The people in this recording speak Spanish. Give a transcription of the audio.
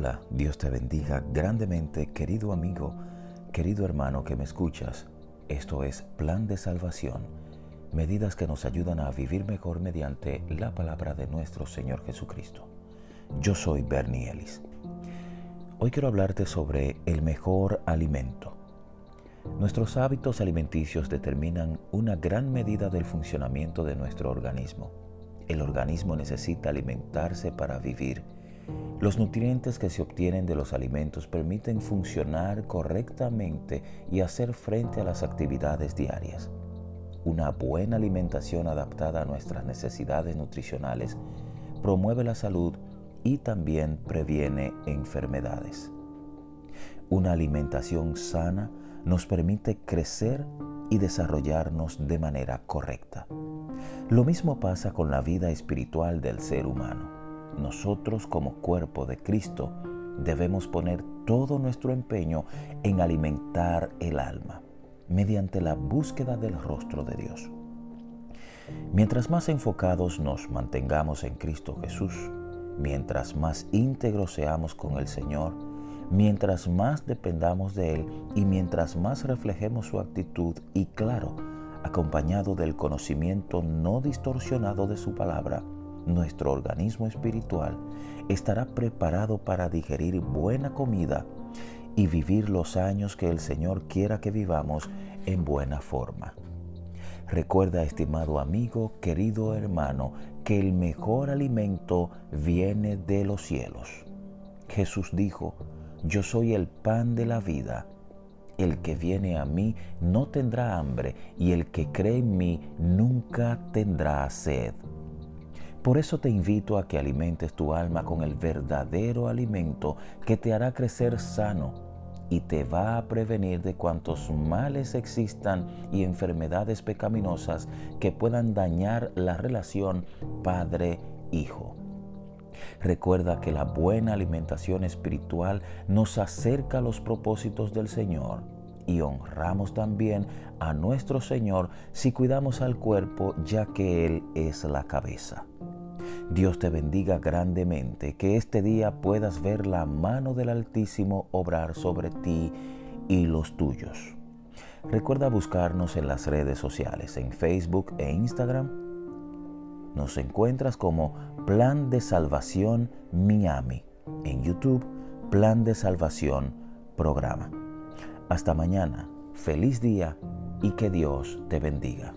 Hola, Dios te bendiga grandemente, querido amigo, querido hermano que me escuchas. Esto es Plan de Salvación, medidas que nos ayudan a vivir mejor mediante la palabra de nuestro Señor Jesucristo. Yo soy Bernie Ellis. Hoy quiero hablarte sobre el mejor alimento. Nuestros hábitos alimenticios determinan una gran medida del funcionamiento de nuestro organismo. El organismo necesita alimentarse para vivir los nutrientes que se obtienen de los alimentos permiten funcionar correctamente y hacer frente a las actividades diarias. Una buena alimentación adaptada a nuestras necesidades nutricionales promueve la salud y también previene enfermedades. Una alimentación sana nos permite crecer y desarrollarnos de manera correcta. Lo mismo pasa con la vida espiritual del ser humano nosotros como cuerpo de Cristo debemos poner todo nuestro empeño en alimentar el alma mediante la búsqueda del rostro de Dios. Mientras más enfocados nos mantengamos en Cristo Jesús, mientras más íntegros seamos con el Señor, mientras más dependamos de Él y mientras más reflejemos su actitud y claro, acompañado del conocimiento no distorsionado de su palabra, nuestro organismo espiritual estará preparado para digerir buena comida y vivir los años que el Señor quiera que vivamos en buena forma. Recuerda, estimado amigo, querido hermano, que el mejor alimento viene de los cielos. Jesús dijo, yo soy el pan de la vida. El que viene a mí no tendrá hambre y el que cree en mí nunca tendrá sed. Por eso te invito a que alimentes tu alma con el verdadero alimento que te hará crecer sano y te va a prevenir de cuantos males existan y enfermedades pecaminosas que puedan dañar la relación padre-hijo. Recuerda que la buena alimentación espiritual nos acerca a los propósitos del Señor y honramos también a nuestro Señor si cuidamos al cuerpo ya que Él es la cabeza. Dios te bendiga grandemente, que este día puedas ver la mano del Altísimo obrar sobre ti y los tuyos. Recuerda buscarnos en las redes sociales, en Facebook e Instagram. Nos encuentras como Plan de Salvación Miami. En YouTube, Plan de Salvación Programa. Hasta mañana, feliz día y que Dios te bendiga.